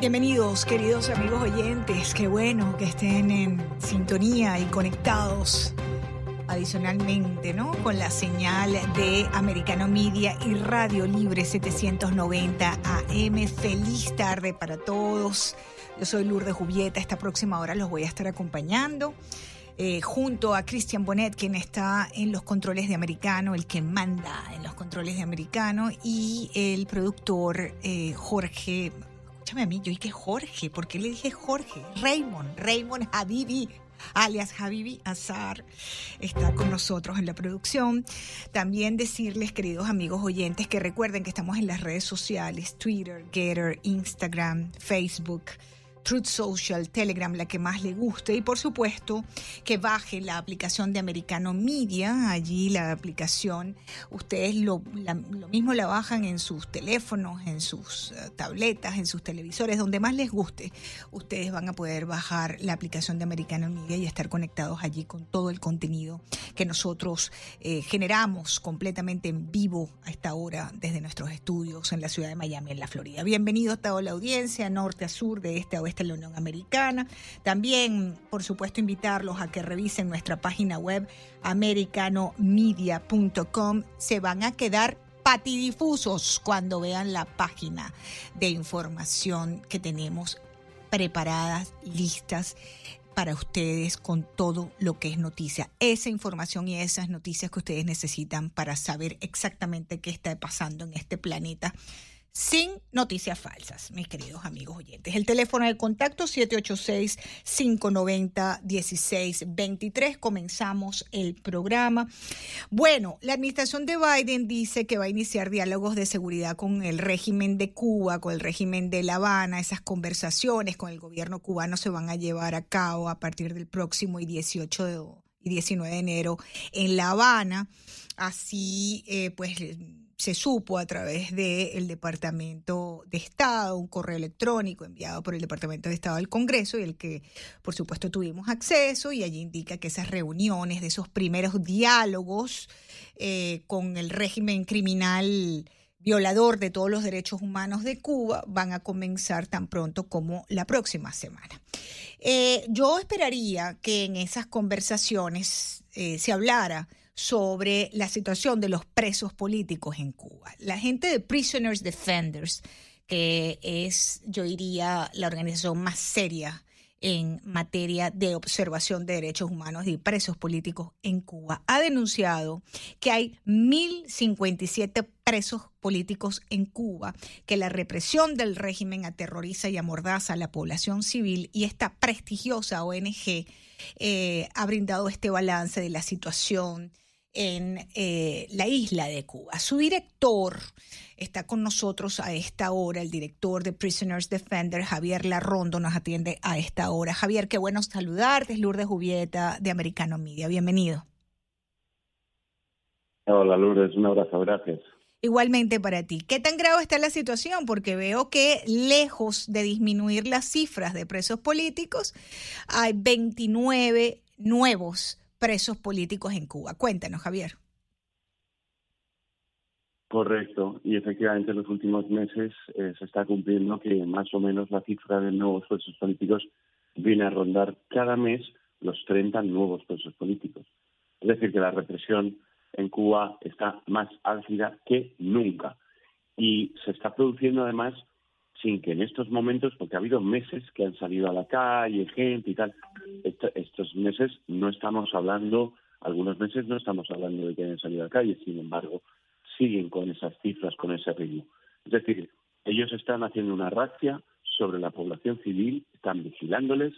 Bienvenidos, queridos amigos oyentes. Qué bueno que estén en sintonía y conectados adicionalmente, ¿no? Con la señal de Americano Media y Radio Libre 790 AM. Feliz tarde para todos. Yo soy Lourdes Jubieta. Esta próxima hora los voy a estar acompañando. Eh, junto a Christian Bonet, quien está en los controles de Americano, el que manda en los controles de Americano, y el productor eh, Jorge escúchame a mí, yo dije Jorge, ¿por qué le dije Jorge? Raymond, Raymond Habibi, alias Habibi Azar, está con nosotros en la producción. También decirles, queridos amigos oyentes, que recuerden que estamos en las redes sociales, Twitter, Getter, Instagram, Facebook. Truth Social, Telegram, la que más le guste. Y por supuesto que baje la aplicación de Americano Media. Allí la aplicación, ustedes lo, lo mismo la bajan en sus teléfonos, en sus uh, tabletas, en sus televisores, donde más les guste. Ustedes van a poder bajar la aplicación de Americano Media y estar conectados allí con todo el contenido que nosotros eh, generamos completamente en vivo a esta hora desde nuestros estudios en la ciudad de Miami, en la Florida. Bienvenido a toda la audiencia, norte a sur, de este a oeste de la Unión Americana. También, por supuesto, invitarlos a que revisen nuestra página web americanomedia.com. Se van a quedar patidifusos cuando vean la página de información que tenemos preparadas, listas para ustedes con todo lo que es noticia. Esa información y esas noticias que ustedes necesitan para saber exactamente qué está pasando en este planeta sin noticias falsas, mis queridos amigos oyentes. El teléfono de contacto 786-590-1623. Comenzamos el programa. Bueno, la administración de Biden dice que va a iniciar diálogos de seguridad con el régimen de Cuba, con el régimen de La Habana. Esas conversaciones con el gobierno cubano se van a llevar a cabo a partir del próximo y 18 de, y 19 de enero en La Habana. Así, eh, pues se supo a través del Departamento de Estado, un correo electrónico enviado por el Departamento de Estado al Congreso y el que por supuesto tuvimos acceso y allí indica que esas reuniones de esos primeros diálogos eh, con el régimen criminal violador de todos los derechos humanos de Cuba van a comenzar tan pronto como la próxima semana. Eh, yo esperaría que en esas conversaciones eh, se hablara sobre la situación de los presos políticos en Cuba. La gente de Prisoners Defenders, que es, yo diría, la organización más seria en materia de observación de derechos humanos y presos políticos en Cuba, ha denunciado que hay 1.057 presos políticos en Cuba, que la represión del régimen aterroriza y amordaza a la población civil y esta prestigiosa ONG eh, ha brindado este balance de la situación en eh, la isla de Cuba. Su director está con nosotros a esta hora, el director de Prisoners Defender, Javier Larrondo, nos atiende a esta hora. Javier, qué bueno saludarte, es Lourdes Jubieta de Americano Media. Bienvenido. Hola Lourdes, un abrazo, gracias. Igualmente para ti. ¿Qué tan grave está la situación? Porque veo que lejos de disminuir las cifras de presos políticos, hay 29 nuevos presos políticos en Cuba. Cuéntanos, Javier. Correcto, y efectivamente en los últimos meses eh, se está cumpliendo que más o menos la cifra de nuevos presos políticos viene a rondar cada mes los 30 nuevos presos políticos. Es decir, que la represión en Cuba está más álgida que nunca. Y se está produciendo además sin que en estos momentos, porque ha habido meses que han salido a la calle, gente y tal, estos meses no estamos hablando, algunos meses no estamos hablando de que hayan salido a la calle, sin embargo, siguen con esas cifras, con ese ritmo. Es decir, ellos están haciendo una racia sobre la población civil, están vigilándoles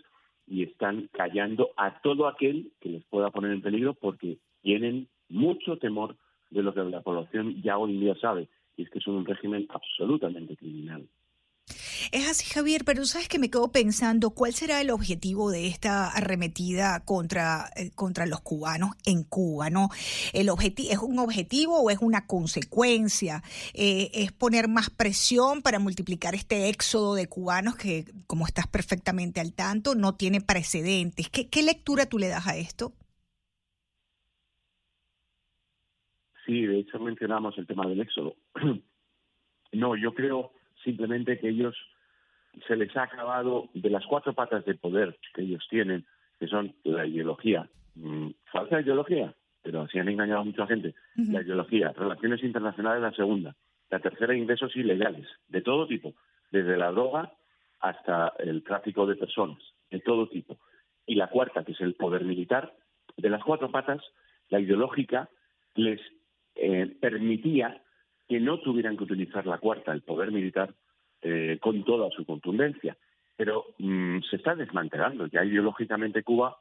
y están callando a todo aquel que les pueda poner en peligro porque tienen mucho temor de lo que la población ya hoy en día sabe, y es que es un régimen absolutamente criminal. Es así, Javier, pero sabes que me quedo pensando cuál será el objetivo de esta arremetida contra, eh, contra los cubanos en Cuba, ¿no? El ¿Es un objetivo o es una consecuencia? Eh, ¿Es poner más presión para multiplicar este éxodo de cubanos que, como estás perfectamente al tanto, no tiene precedentes? ¿Qué, qué lectura tú le das a esto? Sí, de hecho mencionamos el tema del éxodo. No, yo creo simplemente que ellos se les ha acabado de las cuatro patas de poder que ellos tienen, que son la ideología, mm, falsa ideología, pero así han engañado a mucha gente, la ideología, relaciones internacionales la segunda, la tercera ingresos ilegales, de todo tipo, desde la droga hasta el tráfico de personas, de todo tipo. Y la cuarta, que es el poder militar, de las cuatro patas, la ideológica les eh, permitía que no tuvieran que utilizar la cuarta, el poder militar, eh, con toda su contundencia. Pero mm, se está desmantelando. Ya ideológicamente Cuba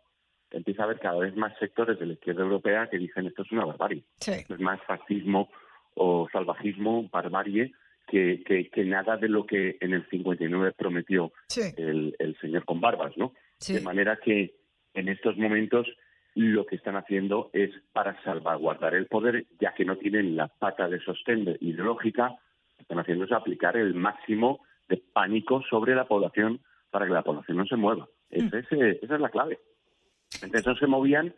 empieza a haber cada vez más sectores de la izquierda europea que dicen esto es una barbarie. Es más fascismo o salvajismo, barbarie, que, que, nada de lo que en el 59 prometió el, el, señor con barbas, ¿no? De manera que en estos momentos lo que están haciendo es para salvaguardar el poder, ya que no tienen la pata de sostén ideológica, lo que están haciendo es aplicar el máximo de pánico sobre la población para que la población no se mueva. Mm. Ese, esa es la clave. Entonces no se movían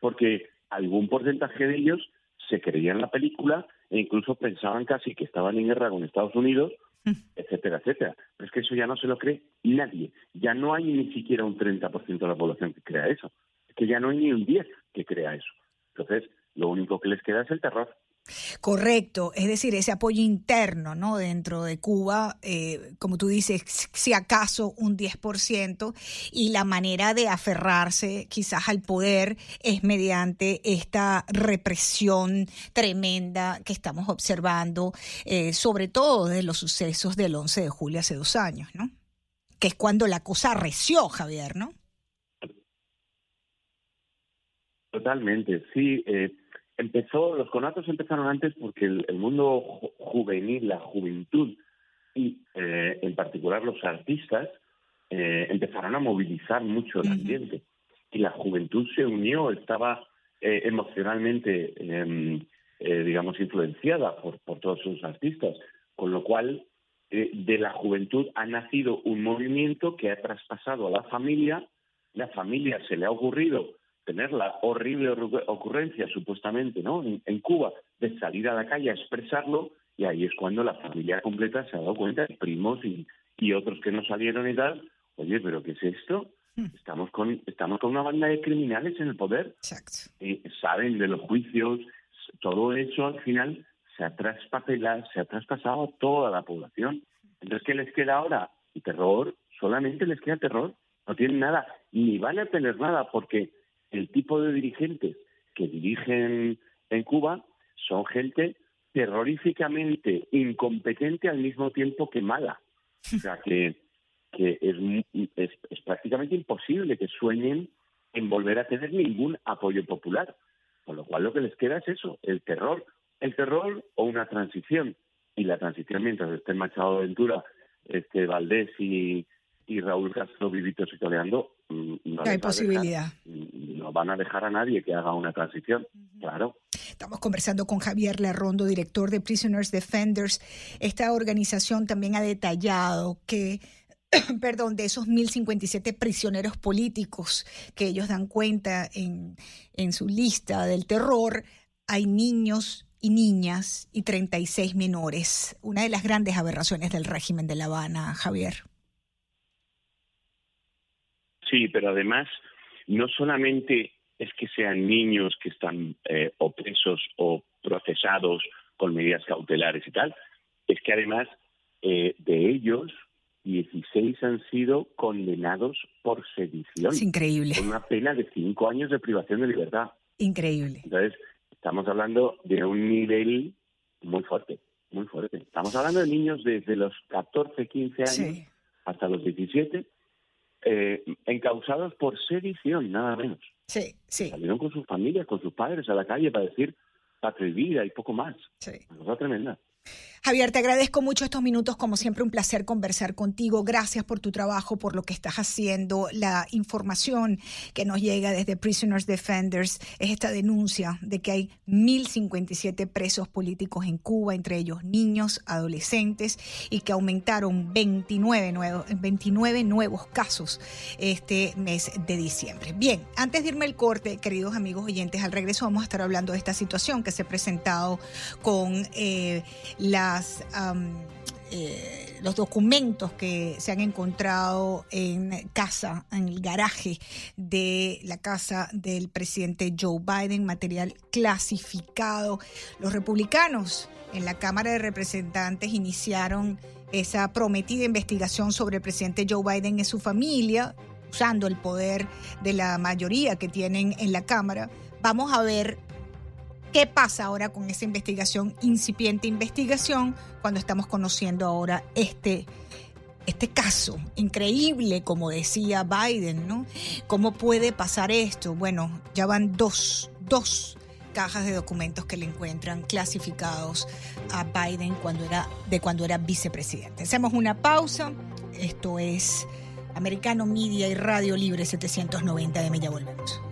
porque algún porcentaje de ellos se creían la película e incluso pensaban casi que estaban en guerra con Estados Unidos, mm. etcétera, etcétera. Pero es que eso ya no se lo cree nadie. Ya no hay ni siquiera un 30% de la población que crea eso que ya no hay ni un 10 que crea eso. Entonces, lo único que les queda es el terror. Correcto, es decir, ese apoyo interno ¿no? dentro de Cuba, eh, como tú dices, si acaso un 10%, y la manera de aferrarse quizás al poder es mediante esta represión tremenda que estamos observando, eh, sobre todo de los sucesos del 11 de julio hace dos años, ¿no? que es cuando la cosa reció, Javier, ¿no? Totalmente, sí. Eh, empezó, los conatos empezaron antes porque el, mundo juvenil, la juventud y eh, en particular los artistas eh, empezaron a movilizar mucho el ambiente y la juventud se unió, estaba emocionalmente, em, digamos, influenciada por, por todos sus artistas, con lo cual de la juventud ha nacido un movimiento que ha traspasado a la familia, la familia se le ha ocurrido tener la horrible ocurrencia, supuestamente, ¿no? En, Cuba, de salir a la calle a expresarlo, y ahí es cuando la familia completa se ha dado cuenta, primos y, y otros que no salieron y tal, oye, ¿pero qué es esto? Hmm. Estamos con, estamos con una banda de criminales en el poder. Y saben de los juicios, todo eso al final se ha traspapelado, se ha traspasado a toda la población. Entonces, ¿qué les queda ahora? Y terror, solamente les queda terror. No tienen nada, ni van a tener nada, porque el tipo de dirigentes que dirigen en Cuba son gente terroríficamente incompetente al mismo tiempo que mala. O sea que, que es, es, prácticamente imposible que sueñen en volver a tener ningún apoyo popular. Con lo cual lo que les queda es eso, el terror. El terror o una transición. Y la transición mientras estén Machado Ventura, este Valdés y, y Raúl Castro vivitos y no hay posibilidad. No van a dejar a nadie que haga una transición, claro. Estamos conversando con Javier Lerrondo, director de Prisoners Defenders. Esta organización también ha detallado que perdón, de esos 1.057 prisioneros políticos que ellos dan cuenta en, en su lista del terror, hay niños y niñas y 36 menores. Una de las grandes aberraciones del régimen de La Habana, Javier. Sí, pero además no solamente es que sean niños que están eh, opresos o procesados con medidas cautelares y tal, es que además eh, de ellos 16 han sido condenados por sedición. Es increíble. Con una pena de cinco años de privación de libertad. Increíble. Entonces, estamos hablando de un nivel muy fuerte, muy fuerte. Estamos hablando de niños desde los 14, 15 años hasta los 17 eh, encausados por sedición, nada menos. Sí, sí. Salieron con sus familias, con sus padres a la calle para decir patria y vida y poco más. Sí. Una cosa tremenda. Javier, te agradezco mucho estos minutos, como siempre un placer conversar contigo. Gracias por tu trabajo, por lo que estás haciendo. La información que nos llega desde Prisoners Defenders es esta denuncia de que hay 1.057 presos políticos en Cuba, entre ellos niños, adolescentes, y que aumentaron 29 nuevos, 29 nuevos casos este mes de diciembre. Bien, antes de irme al corte, queridos amigos oyentes, al regreso vamos a estar hablando de esta situación que se ha presentado con eh, la eh, los documentos que se han encontrado en casa, en el garaje de la casa del presidente Joe Biden, material clasificado. Los republicanos en la Cámara de Representantes iniciaron esa prometida investigación sobre el presidente Joe Biden y su familia, usando el poder de la mayoría que tienen en la Cámara. Vamos a ver ¿Qué pasa ahora con esa investigación, incipiente investigación, cuando estamos conociendo ahora este, este caso increíble, como decía Biden, ¿no? ¿Cómo puede pasar esto? Bueno, ya van dos, dos cajas de documentos que le encuentran clasificados a Biden cuando era, de cuando era vicepresidente. Hacemos una pausa. Esto es Americano Media y Radio Libre 790 de Ya volvemos.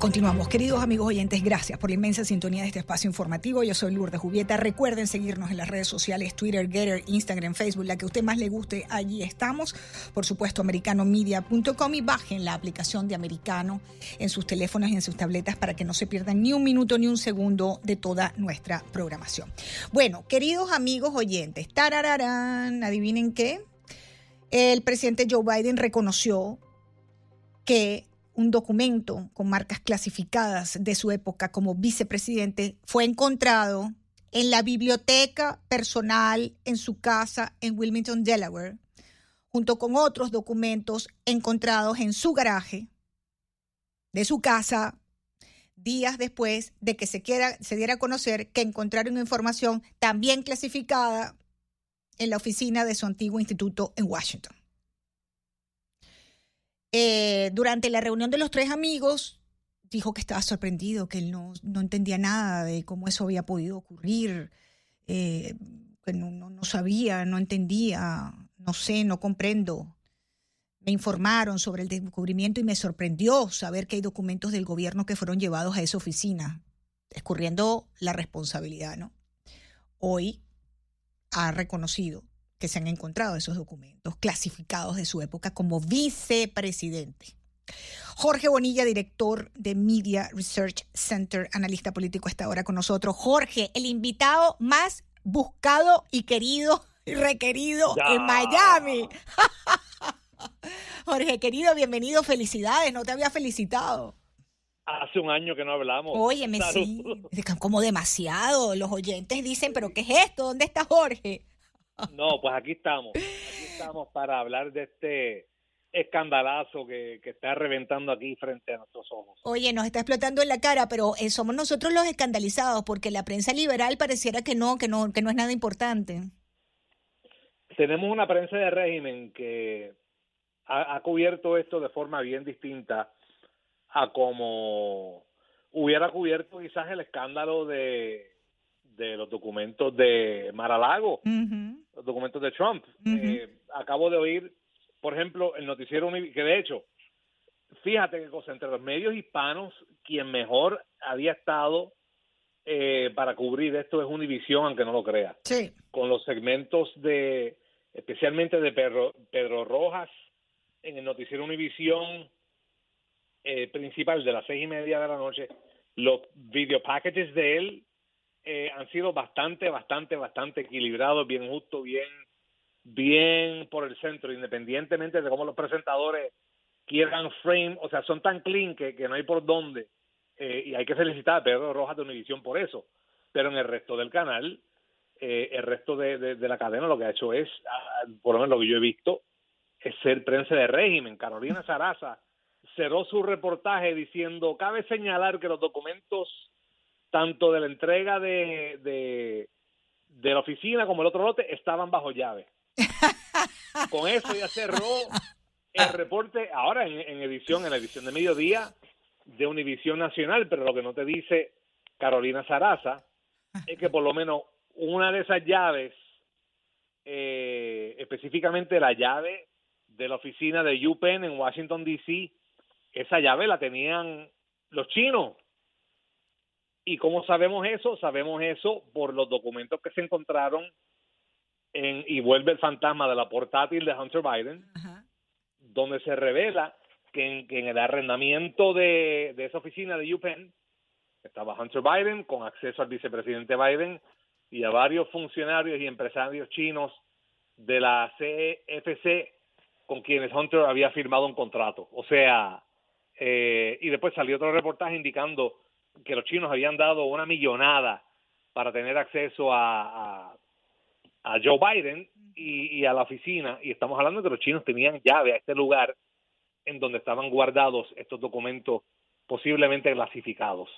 Continuamos, queridos amigos oyentes, gracias por la inmensa sintonía de este espacio informativo. Yo soy Lourdes Jubieta. Recuerden seguirnos en las redes sociales, Twitter, Getter, Instagram, Facebook, la que a usted más le guste, allí estamos. Por supuesto, americanomedia.com y bajen la aplicación de Americano en sus teléfonos y en sus tabletas para que no se pierdan ni un minuto ni un segundo de toda nuestra programación. Bueno, queridos amigos oyentes, tarararán, adivinen qué. El presidente Joe Biden reconoció que un documento con marcas clasificadas de su época como vicepresidente fue encontrado en la biblioteca personal en su casa en Wilmington, Delaware, junto con otros documentos encontrados en su garaje de su casa días después de que se, quiera, se diera a conocer que encontraron información también clasificada en la oficina de su antiguo instituto en Washington. Eh, durante la reunión de los tres amigos, dijo que estaba sorprendido, que él no, entendía nada de cómo eso había podido ocurrir, eh, que no, no, sabía, no entendía, no sé, no comprendo. Me informaron sobre el descubrimiento y me sorprendió saber que hay documentos del gobierno que fueron llevados a esa oficina, escurriendo la responsabilidad, ¿no? Hoy ha reconocido que se han encontrado esos documentos clasificados de su época como vicepresidente. Jorge Bonilla, director de Media Research Center, analista político, está ahora con nosotros. Jorge, el invitado más buscado y querido y requerido en Miami. Jorge, querido, bienvenido, felicidades, no te había felicitado. Hace un año que no hablamos. Óyeme, sí, como demasiado. Los oyentes dicen, pero ¿qué es esto? ¿Dónde está Jorge? No, pues aquí estamos. Aquí estamos para hablar de este escandalazo que, está reventando aquí frente a nuestros ojos. Oye, nos está explotando en la cara, pero eh, somos nosotros los escandalizados porque la prensa liberal pareciera que no, que no, que no es nada importante. Tenemos una prensa de régimen que ha, cubierto esto de forma bien distinta a como hubiera cubierto quizás el escándalo de de los documentos de Maralago, los documentos de Trump. Eh, acabo de oír, por ejemplo, el noticiero que de hecho, fíjate que cosa, entre los medios hispanos, quien mejor había estado eh, para cubrir esto es Univision, aunque no lo crea. Sí. Con los segmentos de, especialmente de Pedro, Pedro Rojas, en el noticiero Univision eh, principal de las seis y media de la noche, los video packages de él eh, han sido bastante, bastante, bastante equilibrados, bien justo, bien bien por el centro, independientemente de cómo los presentadores quieran frame, o sea, son tan clean que, no hay por dónde, eh, y hay que felicitar a Pedro Rojas de Univisión por eso, pero en el resto del canal, eh, el resto de, de, la cadena lo que ha hecho es, por lo menos lo que yo he visto, es ser prensa de régimen. Carolina Saraza cerró su reportaje diciendo, cabe señalar que los documentos, tanto de la entrega de, de, de la oficina como el otro lote, estaban bajo llave. Con eso ya cerró el reporte ahora en, edición, en la edición de mediodía de Univisión Nacional, pero lo que no te dice Carolina Saraza es que por lo menos una de esas llaves, eh, específicamente la llave de la oficina de UPenn en Washington, D.C., esa llave la tenían los chinos. ¿Y cómo sabemos eso? Sabemos eso por los documentos que se encontraron en, y vuelve el fantasma de la portátil de Hunter Biden, donde se revela que en, el arrendamiento de, esa oficina de UPenn estaba Hunter Biden con acceso al vicepresidente Biden y a varios funcionarios y empresarios chinos de la CFC con quienes Hunter había firmado un contrato. O sea, eh, y después salió otro reportaje indicando que los chinos habían dado una millonada para tener acceso a, a, Joe Biden y, a la oficina, y estamos hablando de que los chinos tenían llave a este lugar en donde estaban guardados estos documentos posiblemente clasificados.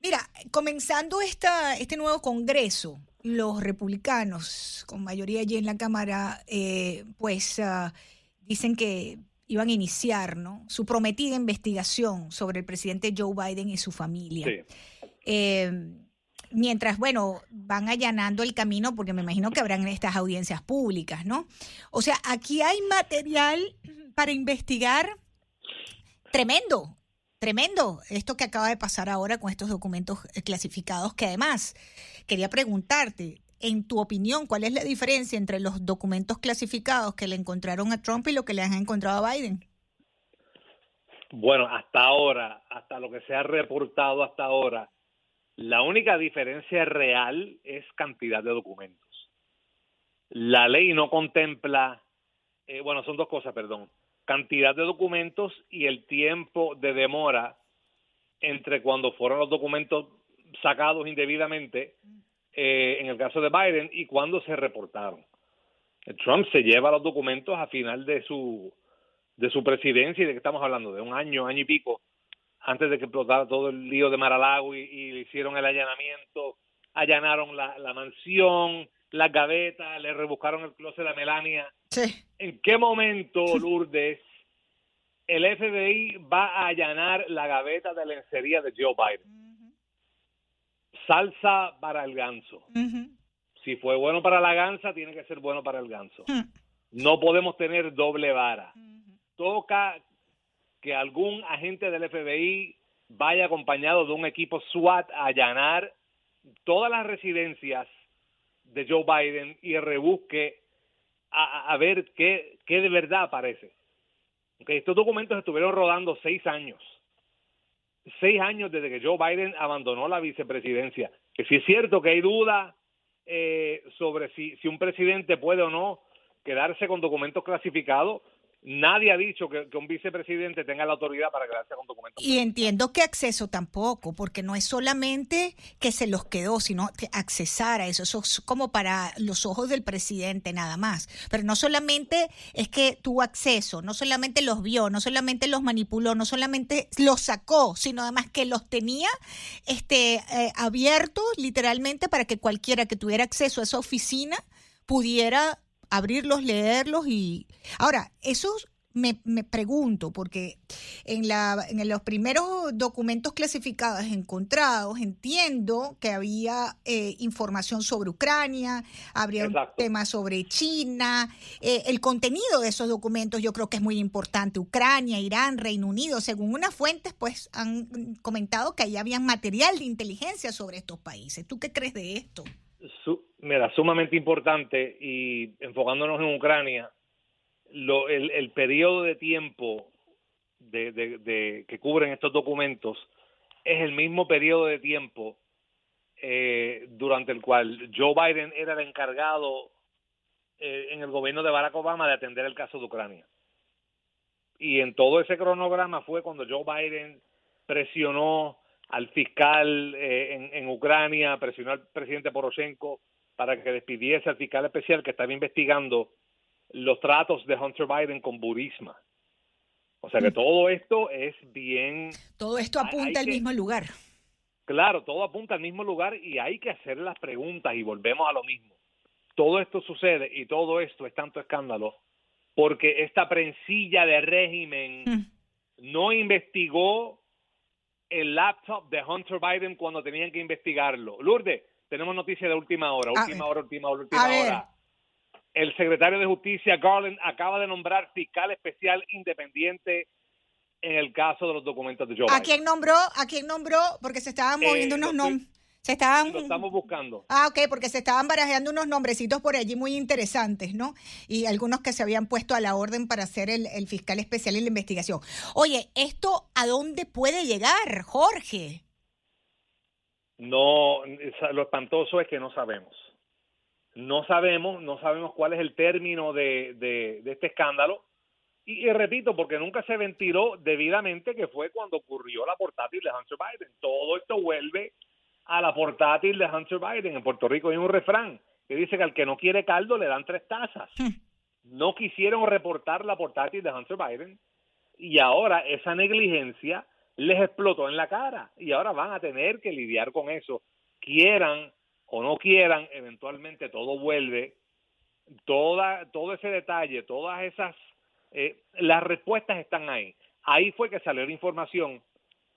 Mira, comenzando esta, este nuevo Congreso, los republicanos, con mayoría allí en la Cámara, eh, pues ah, dicen que iban a iniciar ¿no? su prometida investigación sobre el presidente Joe Biden y su familia. Eh, mientras, bueno, van allanando el camino, porque me imagino que habrán estas audiencias públicas, ¿no? O sea, aquí hay material para investigar tremendo, tremendo. Esto que acaba de pasar ahora con estos documentos clasificados, que además quería preguntarte, en tu opinión, ¿cuál es la diferencia entre los documentos clasificados que le encontraron a Trump y lo que le han encontrado a Biden? Bueno, hasta ahora, hasta lo que se ha reportado hasta ahora, la única diferencia real es cantidad de documentos. La ley no contempla, eh, bueno, son dos cosas, perdón, cantidad de documentos y el tiempo de demora entre cuando fueron los documentos sacados indebidamente eh, en el caso de Biden y cuándo se reportaron. Trump se lleva los documentos a final de su de su presidencia y de que estamos hablando de un año, año y pico antes de que explotara todo el lío de Maralago y, le hicieron el allanamiento, allanaron la, la mansión, las gavetas, le rebuscaron el closet a Melania. ¿En qué momento, Lourdes, el FBI va a allanar la gaveta de lencería de Joe Biden? Salsa para el ganso. Si fue bueno para la gansa, tiene que ser bueno para el ganso. No podemos tener doble vara. Toca que algún agente del FBI vaya acompañado de un equipo SWAT a allanar todas las residencias de Joe Biden y rebusque a, ver qué, qué, de verdad aparece. Okay, estos documentos estuvieron rodando seis años seis años desde que Joe Biden abandonó la vicepresidencia. Que si es cierto que hay duda eh, sobre si, si un presidente puede o no quedarse con documentos clasificados, Nadie ha dicho que, un vicepresidente tenga la autoridad para quedarse con documentos. Y entiendo que acceso tampoco, porque no es solamente que se los quedó, sino que accesar a eso. Eso es como para los ojos del presidente nada más. Pero no solamente es que tuvo acceso, no solamente los vio, no solamente los manipuló, no solamente los sacó, sino además que los tenía este, eh, abiertos literalmente para que cualquiera que tuviera acceso a esa oficina pudiera abrirlos, leerlos y... Ahora, esos me, me, pregunto, porque en, la, en los primeros documentos clasificados encontrados entiendo que había eh, información sobre Ucrania, habría un tema sobre China, eh, el contenido de esos documentos yo creo que es muy importante, Ucrania, Irán, Reino Unido, según unas fuentes pues han comentado que ahí había material de inteligencia sobre estos países. ¿Tú qué crees de esto? Mira, sumamente importante y enfocándonos en Ucrania, lo, el, el periodo de tiempo de, de, que cubren estos documentos es el mismo periodo de tiempo eh, durante el cual Joe Biden era el encargado eh, en el gobierno de Barack Obama de atender el caso de Ucrania. Y en todo ese cronograma fue cuando Joe Biden presionó al fiscal eh, en, Ucrania, presionó al presidente Poroshenko para que despidiese al fiscal especial que estaba investigando los tratos de Hunter Biden con Burisma. O sea que mm. todo esto es bien... Todo esto apunta al mismo lugar. Claro, todo apunta al mismo lugar y hay que hacer las preguntas y volvemos a lo mismo. Todo esto sucede y todo esto es tanto escándalo porque esta prensilla de régimen mm. no investigó el laptop de Hunter Biden cuando tenían que investigarlo. Lourdes, tenemos noticias de última hora, última hora, última hora, última hora. El secretario de Justicia, Garland, acaba de nombrar fiscal especial independiente en el caso de los documentos de Joe ¿A quién nombró? ¿A quién nombró? Porque se estaban eh, moviendo unos nombres. Se estaban... Lo estamos buscando. Ah, ok, porque se estaban barajeando unos nombrecitos por allí muy interesantes, ¿no? Y algunos que se habían puesto a la orden para ser el, fiscal especial en la investigación. Oye, ¿esto a dónde puede llegar, Jorge? No, lo espantoso es que no sabemos. No sabemos, no sabemos cuál es el término de, de, este escándalo. Y, y, repito, porque nunca se ventiló debidamente que fue cuando ocurrió la portátil de Hunter Biden. Todo esto vuelve a la portátil de Hunter Biden. En Puerto Rico hay un refrán que dice que al que no quiere caldo le dan tres tazas. Hmm. No quisieron reportar la portátil de Hunter Biden y ahora esa negligencia les explotó en la cara y ahora van a tener que lidiar con eso. Quieran o no quieran, eventualmente todo vuelve. Toda, todo ese detalle, todas esas, eh, las respuestas están ahí. Ahí fue que salió la información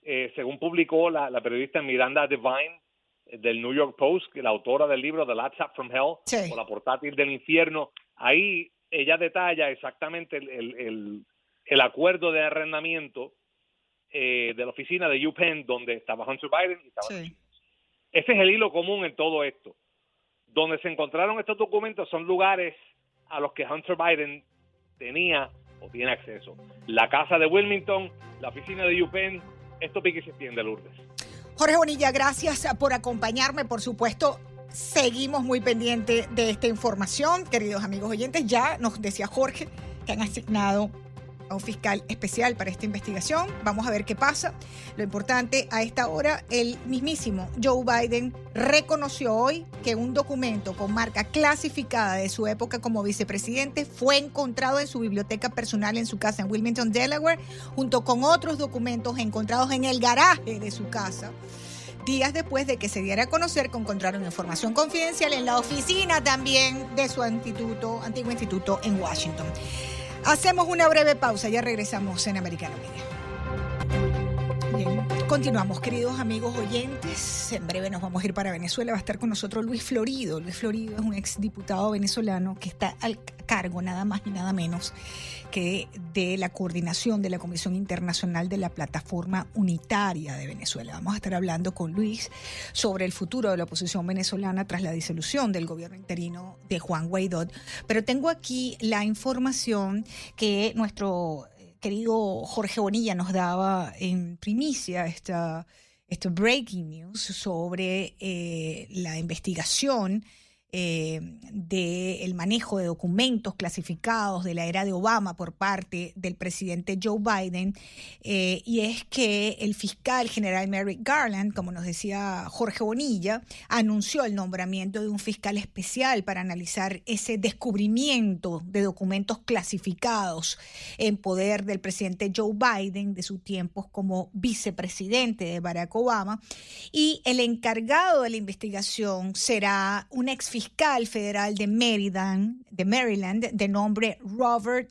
eh, según publicó la, periodista Miranda Devine eh, del New York Post, que la autora del libro The Laptop from Hell, o la portátil del infierno, ahí ella detalla exactamente el, el, acuerdo de arrendamiento eh, de la oficina de UPenn donde estaba Hunter Biden y estaba Ese es el hilo común en todo esto. Donde se encontraron estos documentos son lugares a los que Hunter Biden tenía o tiene acceso. La casa de Wilmington, la oficina de UPenn, esto pique se extiende, Lourdes. Jorge Bonilla, gracias por acompañarme. Por supuesto, seguimos muy pendientes de esta información. Queridos amigos oyentes, ya nos decía Jorge que han asignado a un fiscal especial para esta investigación. Vamos a ver qué pasa. Lo importante a esta hora, el mismísimo Joe Biden reconoció hoy que un documento con marca clasificada de su época como vicepresidente fue encontrado en su biblioteca personal en su casa en Wilmington, Delaware, junto con otros documentos encontrados en el garaje de su casa días después de que se diera a conocer que encontraron información confidencial en la oficina también de su instituto, antiguo instituto en Washington. Hacemos una breve pausa, ya regresamos en Americano. Continuamos, queridos amigos oyentes. En breve nos vamos a ir para Venezuela. Va a estar con nosotros Luis Florido. Luis Florido es un exdiputado venezolano que está al cargo nada más y nada menos que de la coordinación de la Comisión Internacional de la Plataforma Unitaria de Venezuela. Vamos a estar hablando con Luis sobre el futuro de la oposición venezolana tras la disolución del gobierno interino de Juan Guaidó. Pero tengo aquí la información que nuestro querido Jorge Bonilla nos daba en primicia esta, este breaking news sobre eh, la investigación eh, del manejo de documentos clasificados de la era de Obama por parte del presidente Joe Biden, eh, y es que el fiscal general Merrick Garland, como nos decía Jorge Bonilla, anunció el nombramiento de un fiscal especial para analizar ese descubrimiento de documentos clasificados en poder del presidente Joe Biden de sus tiempos como vicepresidente de Barack Obama, y el encargado de la investigación será un ex fiscal federal de Maryland, de Maryland, de nombre Robert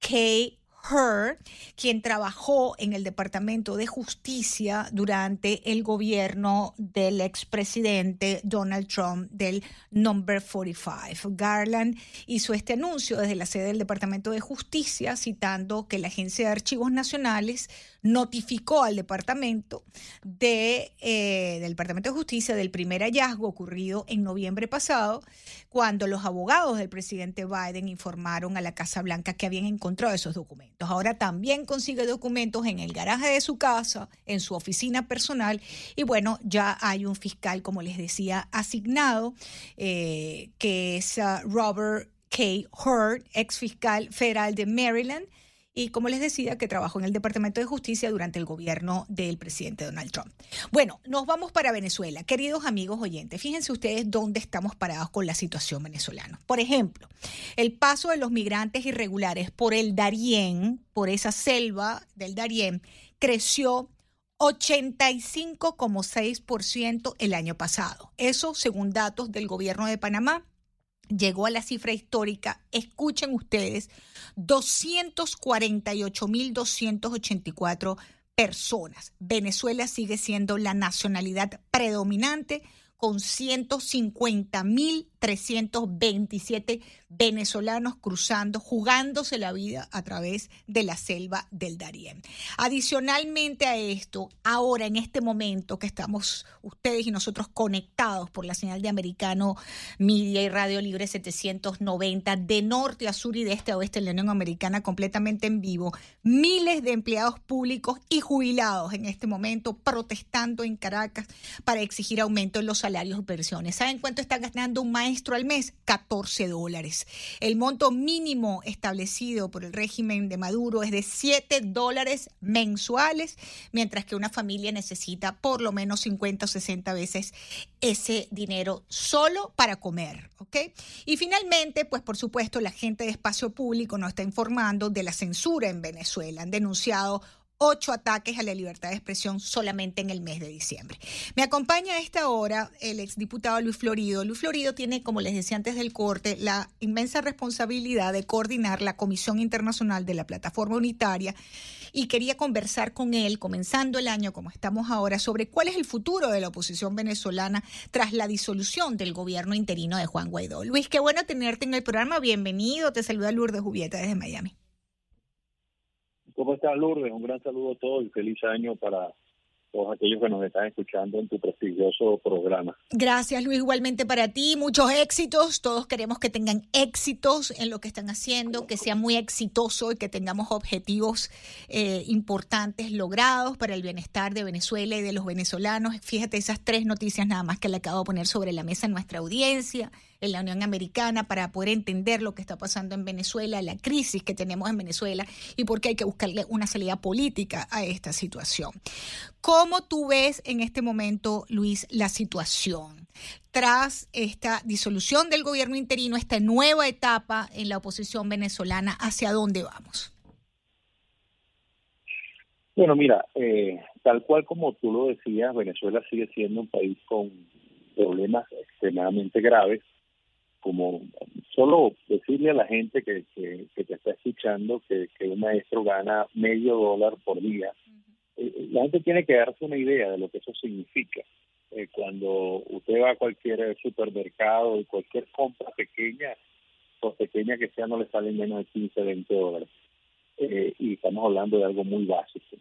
K. Her, quien trabajó en el Departamento de Justicia durante el gobierno del expresidente Donald Trump del Number 45. Garland hizo este anuncio desde la sede del Departamento de Justicia, citando que la Agencia de Archivos Nacionales notificó al departamento de, eh, del Departamento de Justicia del primer hallazgo ocurrido en noviembre pasado, cuando los abogados del presidente Biden informaron a la Casa Blanca que habían encontrado esos documentos. Ahora también consigue documentos en el garaje de su casa, en su oficina personal, y bueno, ya hay un fiscal, como les decía, asignado, eh, que es uh, Robert K. Hurd, ex fiscal federal de Maryland, y como les decía, que trabajó en el Departamento de Justicia durante el gobierno del presidente Donald Trump. Bueno, nos vamos para Venezuela. Queridos amigos oyentes, fíjense ustedes dónde estamos parados con la situación venezolana. Por ejemplo, el paso de los migrantes irregulares por el Darién, por esa selva del Darién, creció 85,6% el año pasado. Eso según datos del gobierno de Panamá llegó a la cifra histórica, escuchen ustedes, 248.284 personas. Venezuela sigue siendo la nacionalidad predominante con 150.327 venezolanos cruzando, jugándose la vida a través de la selva del Darién. Adicionalmente a esto, ahora en este momento que estamos ustedes y nosotros conectados por la señal de Americano Media y Radio Libre 790 de norte a sur y de este a oeste de la Unión Americana completamente en vivo, miles de empleados públicos y jubilados en este momento protestando en Caracas para exigir aumento en los salarios y pensiones. ¿Saben cuánto está ganando un maestro al mes? 14 dólares. El monto mínimo establecido por el régimen de Maduro es de 7 dólares mensuales, mientras que una familia necesita por lo menos 50 o 60 veces ese dinero solo para comer. Y finalmente, pues por supuesto, la gente de espacio público nos está informando de la censura en Venezuela. Han denunciado ocho ataques a la libertad de expresión solamente en el mes de diciembre. Me acompaña a esta hora el exdiputado Luis Florido. Luis Florido tiene, como les decía antes del corte, la inmensa responsabilidad de coordinar la Comisión Internacional de la Plataforma Unitaria y quería conversar con él, comenzando el año como estamos ahora, sobre cuál es el futuro de la oposición venezolana tras la disolución del gobierno interino de Juan Guaidó. Luis, qué bueno tenerte en el programa. Bienvenido. Te saluda Lourdes Jubieta desde Miami. ¿Cómo estás, Lourdes? Un gran saludo a todos y feliz año para todos aquellos que nos están escuchando en tu prestigioso programa. Gracias, Luis. Igualmente para ti, muchos éxitos. Todos queremos que tengan éxitos en lo que están haciendo, que sea muy exitoso y que tengamos objetivos eh, importantes logrados para el bienestar de Venezuela y de los venezolanos. Fíjate esas tres noticias nada más que le acabo de poner sobre la mesa en nuestra audiencia en la Unión Americana para poder entender lo que está pasando en Venezuela, la crisis que tenemos en Venezuela y por qué hay que buscarle una salida política a esta situación. ¿Cómo tú ves en este momento, Luis, la situación? Tras esta disolución del gobierno interino, esta nueva etapa en la oposición venezolana, ¿hacia dónde vamos? Bueno, mira, eh, tal cual como tú lo decías, Venezuela sigue siendo un país con problemas extremadamente graves como solo decirle a la gente que, que, te está escuchando que, un maestro gana medio dólar por día, eh, eh, la gente tiene que darse una idea de lo que eso significa. Eh, cuando usted va a cualquier supermercado y cualquier compra pequeña, por pequeña que sea, no le salen menos de 15, 20 dólares. y estamos hablando de algo muy básico.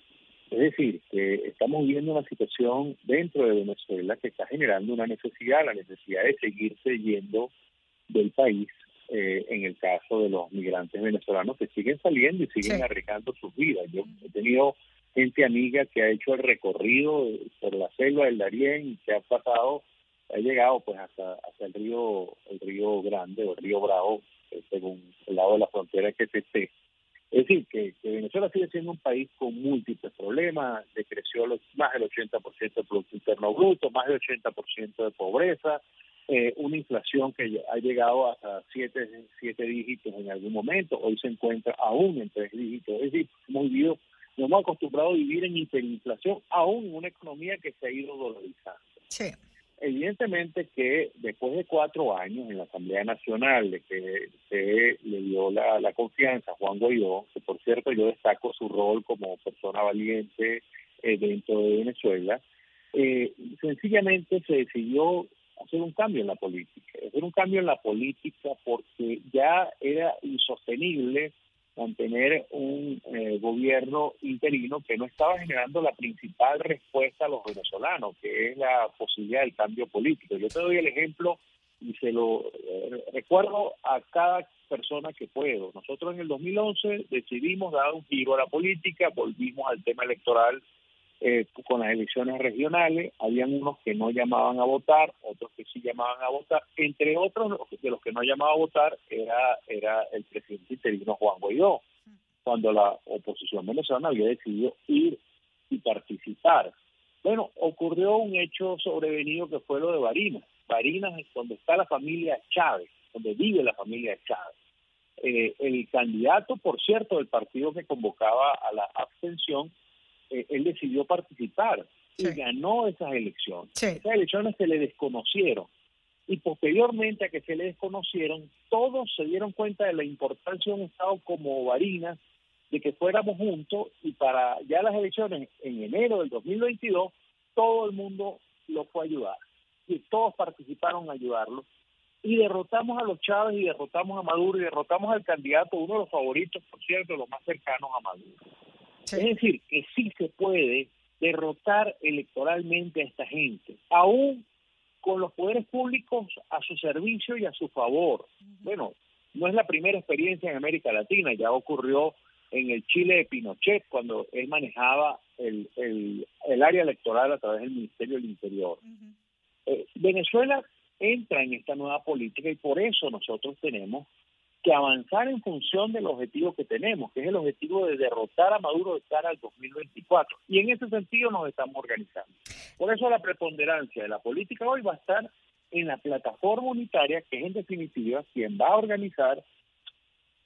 Es decir, que estamos viviendo una situación dentro de Venezuela que está generando una necesidad, la necesidad de seguirse yendo del país, eh, en el caso de los migrantes venezolanos que siguen saliendo y siguen arriesgando sus vidas. Yo he tenido gente amiga que ha hecho el recorrido por la selva del Darién y que ha pasado, ha llegado pues hasta, hasta el río el río Grande o el río Bravo, eh, según el lado de la frontera que esté. Es decir, que, Venezuela sigue siendo un país con múltiples problemas, decreció más del 80% del Producto Interno Bruto, más del 80% de pobreza, eh, una inflación que ha llegado hasta siete, siete dígitos en algún momento, hoy se encuentra aún en tres dígitos. Es decir, hemos vivido, nos hemos acostumbrado a vivir en hiperinflación, aún en una economía que se ha ido dolarizando. Sí. Evidentemente que después de cuatro años en la Asamblea Nacional de que se le dio la, la confianza a Juan Guaidó, que por cierto yo destaco su rol como persona valiente eh, dentro de Venezuela, eh, sencillamente se decidió hacer un cambio en la política, hacer un cambio en la política porque ya era insostenible mantener un eh, gobierno interino que no estaba generando la principal respuesta a los venezolanos, que es la posibilidad del cambio político. Yo te doy el ejemplo y se lo eh, recuerdo a cada persona que puedo. Nosotros en el 2011 decidimos dar un giro a la política, volvimos al tema electoral eh, con las elecciones regionales, habían unos que no llamaban a votar, otros que sí llamaban a votar, entre otros de los que no llamaban a votar era, era el presidente interino Juan Guaidó, cuando la oposición venezolana había decidido ir y participar. Bueno, ocurrió un hecho sobrevenido que fue lo de Barinas. Barinas es donde está la familia Chávez, donde vive la familia Chávez. Eh, el candidato, por cierto, del partido que convocaba a la abstención, eh, él decidió participar y ganó esas elecciones. Esas elecciones se le desconocieron. Y posteriormente a que se le desconocieron, todos se dieron cuenta de la importancia de un Estado como Barinas, de que fuéramos juntos y para ya las elecciones en enero del 2022, todo el mundo lo fue a ayudar. Y todos participaron en ayudarlo. Y derrotamos a los Chávez y derrotamos a Maduro y derrotamos al candidato, uno de los favoritos, por cierto, los más cercanos a Maduro. Es decir, que sí se puede derrotar electoralmente a esta gente, aún con los poderes públicos a su servicio y a su favor. Bueno, no es la primera experiencia en América Latina, ya ocurrió en el Chile de Pinochet cuando él manejaba el, el, área electoral a través del Ministerio del Interior. Eh, Venezuela entra en esta nueva política y por eso nosotros tenemos que avanzar en función del objetivo que tenemos, que es el objetivo de derrotar a Maduro de cara al 2024. Y en ese sentido nos estamos organizando. Por eso la preponderancia de la política hoy va a estar en la plataforma unitaria, que es en definitiva quien va a organizar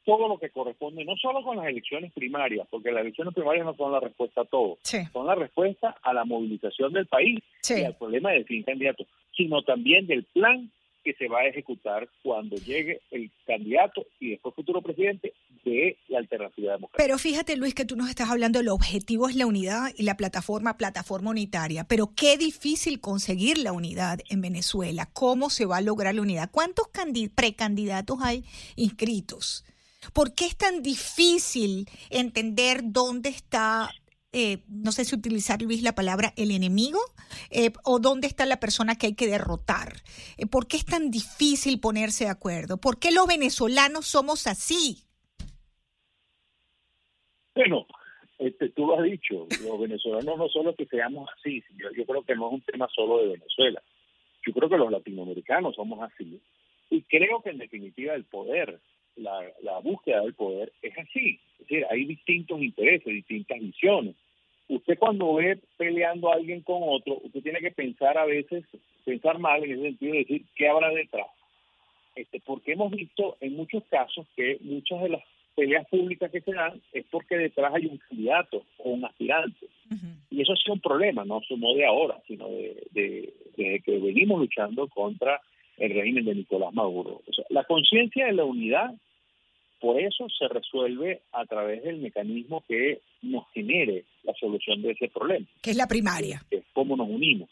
todo lo que corresponde, no solo con las elecciones primarias, porque las elecciones primarias no son la respuesta a todo, son la respuesta a la movilización del país y al problema del fin candidato, sino también del plan que se va a ejecutar cuando llegue el candidato y después futuro presidente de la alternativa democrática. Pero fíjate, Luis, que tú nos estás hablando, el objetivo es la unidad y la plataforma, plataforma unitaria. Pero qué difícil conseguir la unidad en Venezuela. ¿Cómo se va a lograr la unidad? ¿Cuántos precandidatos hay inscritos? ¿Por qué es tan difícil entender dónde está eh, no sé si utilizar, Luis, la palabra el enemigo eh, o dónde está la persona que hay que derrotar. Eh, ¿Por qué es tan difícil ponerse de acuerdo? ¿Por qué los venezolanos somos así? Bueno, este, tú lo has dicho, los venezolanos no solo que seamos así, yo, yo creo que no es un tema solo de Venezuela. Yo creo que los latinoamericanos somos así. Y creo que en definitiva el poder la, búsqueda del poder es así. Es decir, hay distintos intereses, distintas visiones. Usted cuando ve peleando a alguien con otro, usted tiene que pensar a veces, pensar mal en ese sentido, de decir, ¿qué habrá detrás? Este, porque hemos visto en muchos casos que muchas de las peleas públicas que se dan es porque detrás hay un candidato o un aspirante. Y eso ha sido un problema, no solo de ahora, sino de, de, que venimos luchando contra el régimen de Nicolás Maduro. O sea, la conciencia de la unidad, por eso se resuelve a través del mecanismo que nos genere la solución de ese problema. Que es la primaria. Es cómo nos unimos.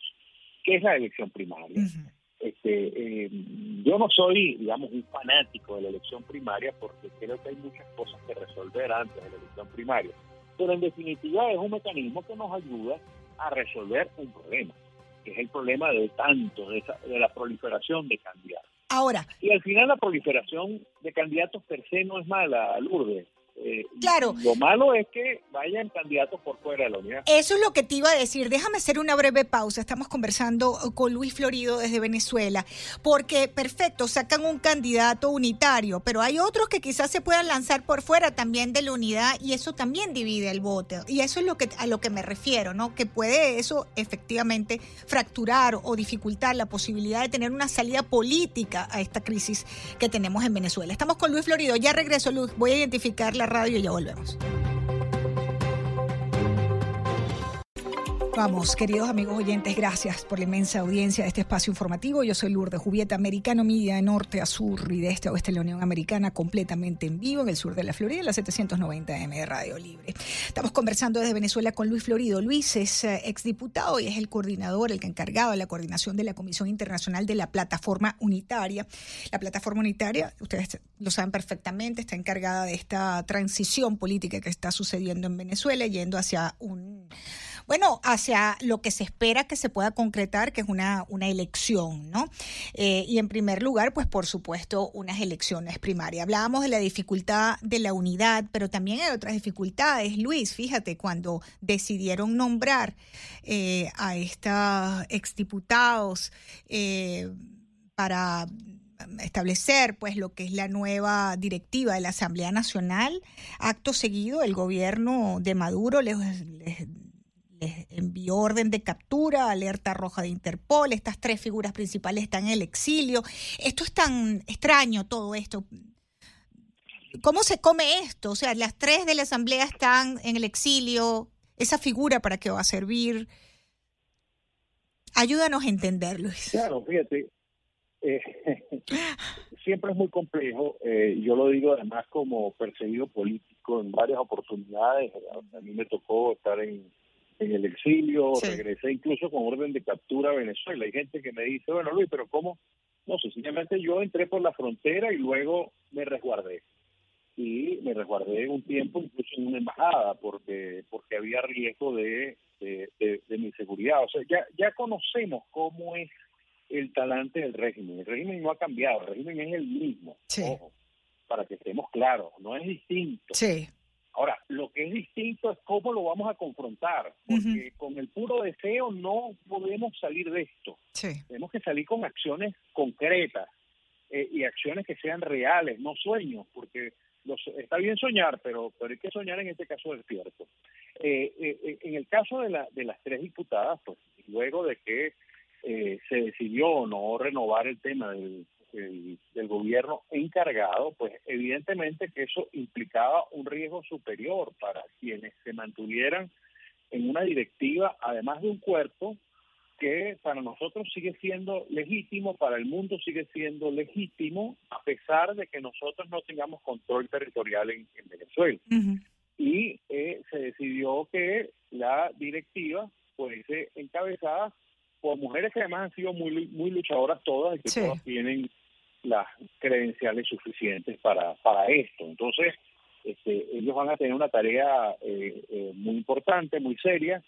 Que es la elección primaria. este, eh, yo no soy, digamos, un fanático de la elección primaria porque creo que hay muchas cosas que resolver antes de la elección primaria. Pero en definitiva es un mecanismo que nos ayuda a resolver un problema que es el problema de tanto, de, de la proliferación de candidatos. Ahora. Y al final la proliferación de candidatos per se no es mala, Lourdes. Eh, claro. Lo malo es que vayan candidatos por fuera de la unidad. Eso es lo que te iba a decir. Déjame hacer una breve pausa. Estamos conversando con Luis Florido desde Venezuela, porque perfecto, sacan un candidato unitario, pero hay otros que quizás se puedan lanzar por fuera también de la unidad y eso también divide el voto. Y eso es lo que a lo que me refiero, ¿no? Que puede eso efectivamente fracturar o dificultar la posibilidad de tener una salida política a esta crisis que tenemos en Venezuela. Estamos con Luis Florido. Ya regreso, Luis. Voy a identificar la radio y ya volvemos. Vamos, queridos amigos oyentes, gracias por la inmensa audiencia de este espacio informativo. Yo soy Lourdes Jubieta, Americano Media, de norte a sur y de este a oeste de la Unión Americana, completamente en vivo en el sur de la Florida, en la 790M de Radio Libre. Estamos conversando desde Venezuela con Luis Florido. Luis es eh, exdiputado y es el coordinador, el que encargado de la coordinación de la Comisión Internacional de la Plataforma Unitaria. La Plataforma Unitaria, ustedes lo saben perfectamente, está encargada de esta transición política que está sucediendo en Venezuela, yendo hacia un bueno, hacia lo que se espera que se pueda concretar, que es una, una elección, ¿no? Eh, y en primer lugar, pues por supuesto, unas elecciones primarias. Hablábamos de la dificultad de la unidad, pero también hay otras dificultades. Luis, fíjate, cuando decidieron nombrar eh, a estos exdiputados eh, para establecer pues lo que es la nueva directiva de la Asamblea Nacional. Acto seguido, el gobierno de Maduro les, les les envió orden de captura, alerta roja de Interpol, estas tres figuras principales están en el exilio. Esto es tan extraño todo esto. ¿Cómo se come esto? O sea, las tres de la Asamblea están en el exilio, esa figura para qué va a servir. Ayúdanos a entenderlo. Claro, fíjate, eh, siempre es muy complejo. Eh, yo lo digo además como perseguido político en varias oportunidades. A mí me tocó estar en en el exilio, regresé incluso con orden de captura a Venezuela. Hay gente que me dice, bueno Luis, pero ¿cómo? No, sencillamente yo entré por la frontera y luego me resguardé. Y me resguardé un tiempo incluso en una embajada porque porque había riesgo de, de, mi seguridad. O sea, ya, ya conocemos cómo es el talante del régimen. El régimen no ha cambiado, el régimen es el mismo. Ojo, para que estemos claros, no es distinto. Sí. Ahora, lo que es distinto es cómo lo vamos a confrontar, porque con el puro deseo no podemos salir de esto. Tenemos que salir con acciones concretas eh, y acciones que sean reales, no sueños, porque los, está bien soñar, pero, pero hay que soñar en este caso despierto. Eh, eh, en el caso de, la, de las tres diputadas, pues luego de que se decidió no renovar el tema del del gobierno encargado, pues evidentemente que eso implicaba un riesgo superior para quienes se mantuvieran en una directiva, además de un cuerpo que para nosotros sigue siendo legítimo, para el mundo sigue siendo legítimo, a pesar de que nosotros no tengamos control territorial en, Venezuela. Y eh, se decidió que la directiva fuese encabezada por mujeres que además han sido muy muy luchadoras todas y que todas tienen las credenciales suficientes para, para esto. Entonces, este, ellos van a tener una tarea eh, eh, muy importante, muy seria,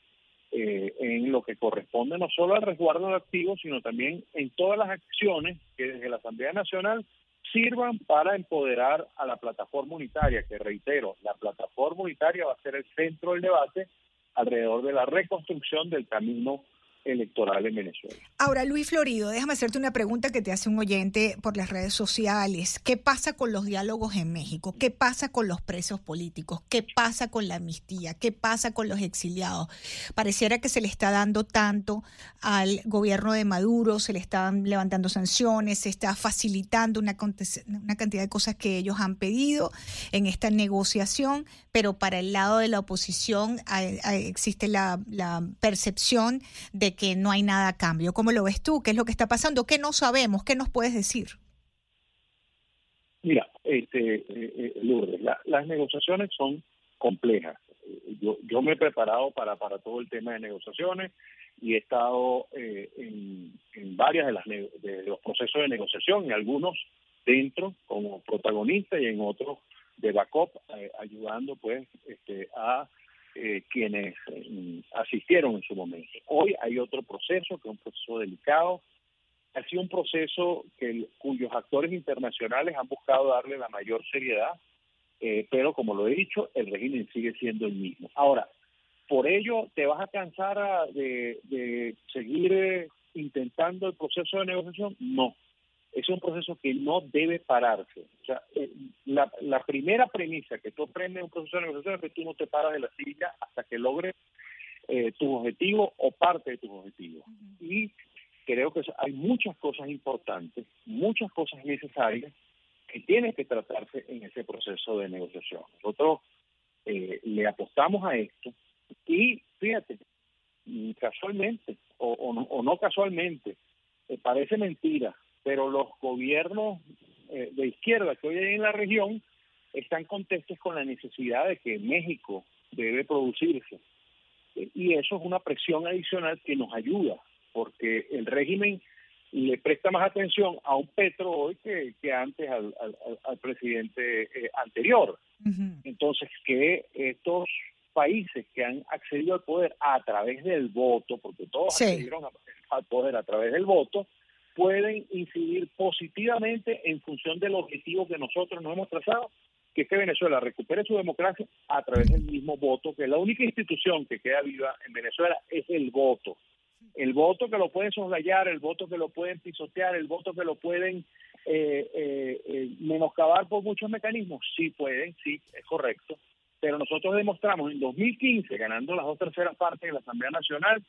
eh, en lo que corresponde no solo al resguardo de activos, sino también en todas las acciones que desde la Asamblea Nacional sirvan para empoderar a la plataforma unitaria, que reitero, la plataforma unitaria va a ser el centro del debate alrededor de la reconstrucción del camino electoral en Venezuela. Ahora, Luis Florido, déjame hacerte una pregunta que te hace un oyente por las redes sociales. ¿Qué pasa con los diálogos en México? ¿Qué pasa con los presos políticos? ¿Qué pasa con la amnistía? ¿Qué pasa con los exiliados? Pareciera que se le está dando tanto al gobierno de Maduro, se le están levantando sanciones, se está facilitando una, una cantidad de cosas que ellos han pedido en esta negociación, pero para el lado de la oposición existe la, la percepción de que no hay nada a cambio. ¿Cómo lo ves tú? ¿Qué es lo que está pasando? ¿Qué no sabemos? ¿Qué nos puedes decir? Mira, este, eh, eh, Lourdes, las negociaciones son complejas. Yo, yo me he preparado para, para todo el tema de negociaciones y he estado eh, en, en, varias de, las, de los procesos de negociación, en algunos dentro como protagonista y en otros de backup, ayudando pues este, a eh, quienes eh, asistieron en su momento. Hoy hay otro proceso, que es un proceso delicado, ha sido un proceso que cuyos actores internacionales han buscado darle la mayor seriedad, eh, pero como lo he dicho, el régimen sigue siendo el mismo. Ahora, por ello, ¿te vas a cansar de, de seguir intentando el proceso de negociación? No, es un proceso que no debe pararse. O sea, eh, la, la, primera premisa que tú aprendes un proceso de negociación es que tú no te paras de la silla hasta que logres eh, tu objetivo o parte de tus objetivos. Y creo que hay muchas cosas importantes, muchas cosas necesarias que tienen que tratarse en ese proceso de negociación. Nosotros eh, le apostamos a esto y fíjate, casualmente o, o no casualmente, parece mentira, pero los gobiernos eh, de izquierda que hoy hay en la región están contestes con la necesidad de que México debe producirse. Eh, y eso es una presión adicional que nos ayuda, porque el régimen le presta más atención a un Petro hoy que, que antes al, al, presidente eh, anterior. Entonces, que estos países que han accedido al poder a través del voto, porque todos accedieron al poder a través del voto, pueden incidir positivamente en función del objetivo que nosotros nos hemos trazado, que es que Venezuela recupere su democracia a través del mismo voto, que la única institución que queda viva en Venezuela es el voto. El voto que lo pueden soslayar, el voto que lo pueden pisotear, el voto que lo pueden eh, eh, eh, menoscabar por muchos mecanismos, sí pueden, sí, es correcto. Pero nosotros demostramos en 2015, ganando las dos terceras partes de la Asamblea Nacional,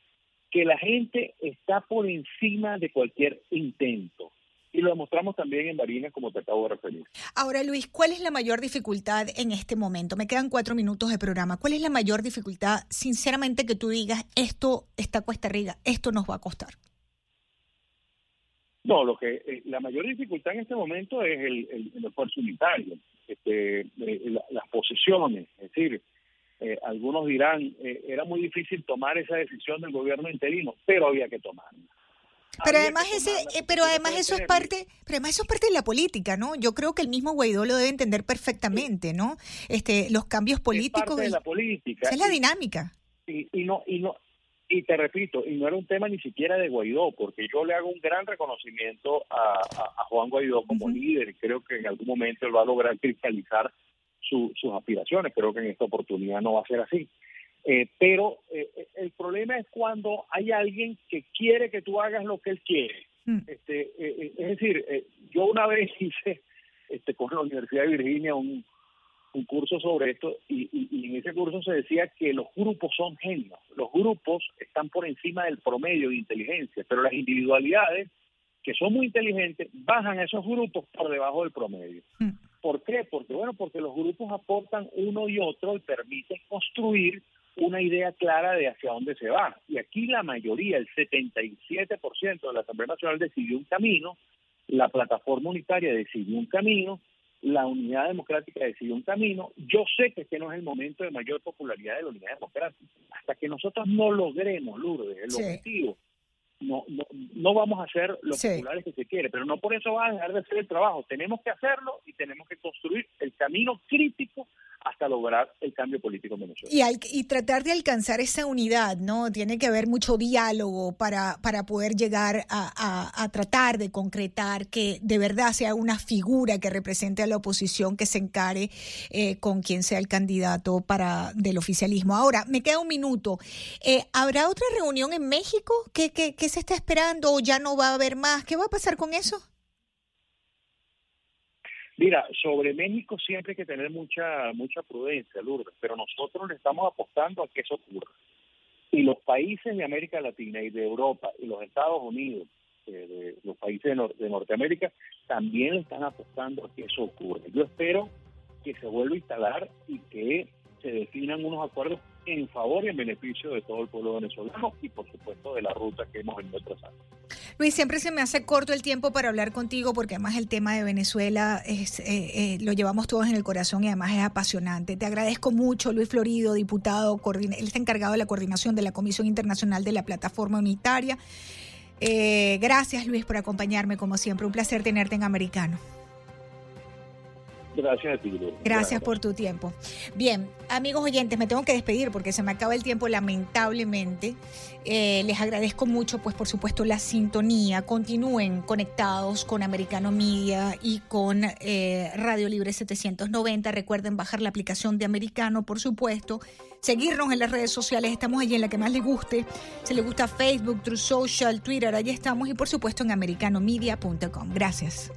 que la gente está por encima de cualquier intento. Y lo demostramos también en Barinas, como te acabo de referir. Ahora, Luis, ¿cuál es la mayor dificultad en este momento? Me quedan cuatro minutos de programa. ¿Cuál es la mayor dificultad, sinceramente, que tú digas, esto está cuesta arriba, esto nos va a costar? No, lo que eh, la mayor dificultad en este momento es el, el, esfuerzo unitario, este, eh, las posiciones, es decir, eh, algunos dirán, eh, era muy difícil tomar esa decisión del gobierno interino, pero había que tomarla. Pero además ese, eh, pero además eso es parte, pero además eso es parte de la política, ¿no? Yo creo que el mismo Guaidó lo debe entender perfectamente, ¿no? Este, los cambios políticos. Es parte de la política. Esa es la dinámica. Y, y no, y no, y te repito, y no era un tema ni siquiera de Guaidó, porque yo le hago un gran reconocimiento a, a, Juan Guaidó como líder y creo que en algún momento él va a lograr cristalizar sus aspiraciones. Creo que en esta oportunidad no va a ser así. Eh, pero eh, el problema es cuando hay alguien que quiere que tú hagas lo que él quiere. Mm. Este, eh, es decir, yo una vez hice este, con la Universidad de Virginia un, un curso sobre esto y, y, en ese curso se decía que los grupos son genios, los grupos están por encima del promedio de inteligencia, pero las individualidades que son muy inteligentes bajan a esos grupos por debajo del promedio. Mm. ¿Por qué? Porque bueno, porque los grupos aportan uno y otro y permiten construir una idea clara de hacia dónde se va. Y aquí la mayoría, el 77% de la Asamblea Nacional decidió un camino, la plataforma unitaria decidió un camino, la unidad democrática decidió un camino. Yo sé que este no es el momento de mayor popularidad de la unidad democrática. Hasta que nosotros no logremos, Lourdes, el objetivo no, no, no vamos a hacer los populares que se quiere, pero no por eso va a dejar de hacer el trabajo. Tenemos que hacerlo y tenemos que construir el camino crítico hasta lograr el cambio político en Venezuela. Y, y tratar de alcanzar esa unidad, ¿no? Tiene que haber mucho diálogo para, para poder llegar a, a, tratar de concretar que de verdad sea una figura que represente a la oposición que se encare eh, con quien sea el candidato para del oficialismo. Ahora, me queda un minuto. Eh, ¿Habrá otra reunión en México? ¿Qué, qué, ¿Qué se está esperando o ya no va a haber más? ¿Qué va a pasar con eso? Mira, sobre México siempre hay que tener mucha mucha prudencia, Lourdes, pero nosotros le estamos apostando a que eso ocurra. Y los países de América Latina y de Europa y los Estados Unidos, eh, de los países de, de Norteamérica, también están apostando a que eso ocurra. Yo espero que se vuelva a instalar y que se definan unos acuerdos en favor y en beneficio de todo el pueblo venezolano y por supuesto de la ruta que hemos venido trazando. Luis, siempre se me hace corto el tiempo para hablar contigo porque además el tema de Venezuela es, eh, eh, lo llevamos todos en el corazón y además es apasionante. Te agradezco mucho, Luis Florido, diputado, él está encargado de la coordinación de la Comisión Internacional de la Plataforma Unitaria. Eh, gracias, Luis, por acompañarme como siempre. Un placer tenerte en Americano. Gracias a ti, Gracias, por tu tiempo. Bien, amigos oyentes, me tengo que despedir porque se me acaba el tiempo lamentablemente. Eh, les agradezco mucho, pues por supuesto, la sintonía. Continúen conectados con Americano Media y con eh, Radio Libre 790. Recuerden bajar la aplicación de Americano, por supuesto. Seguirnos en las redes sociales, estamos allí en la que más les guste. Si les gusta Facebook, True Social, Twitter, allí estamos y por supuesto en americanomedia.com. Gracias.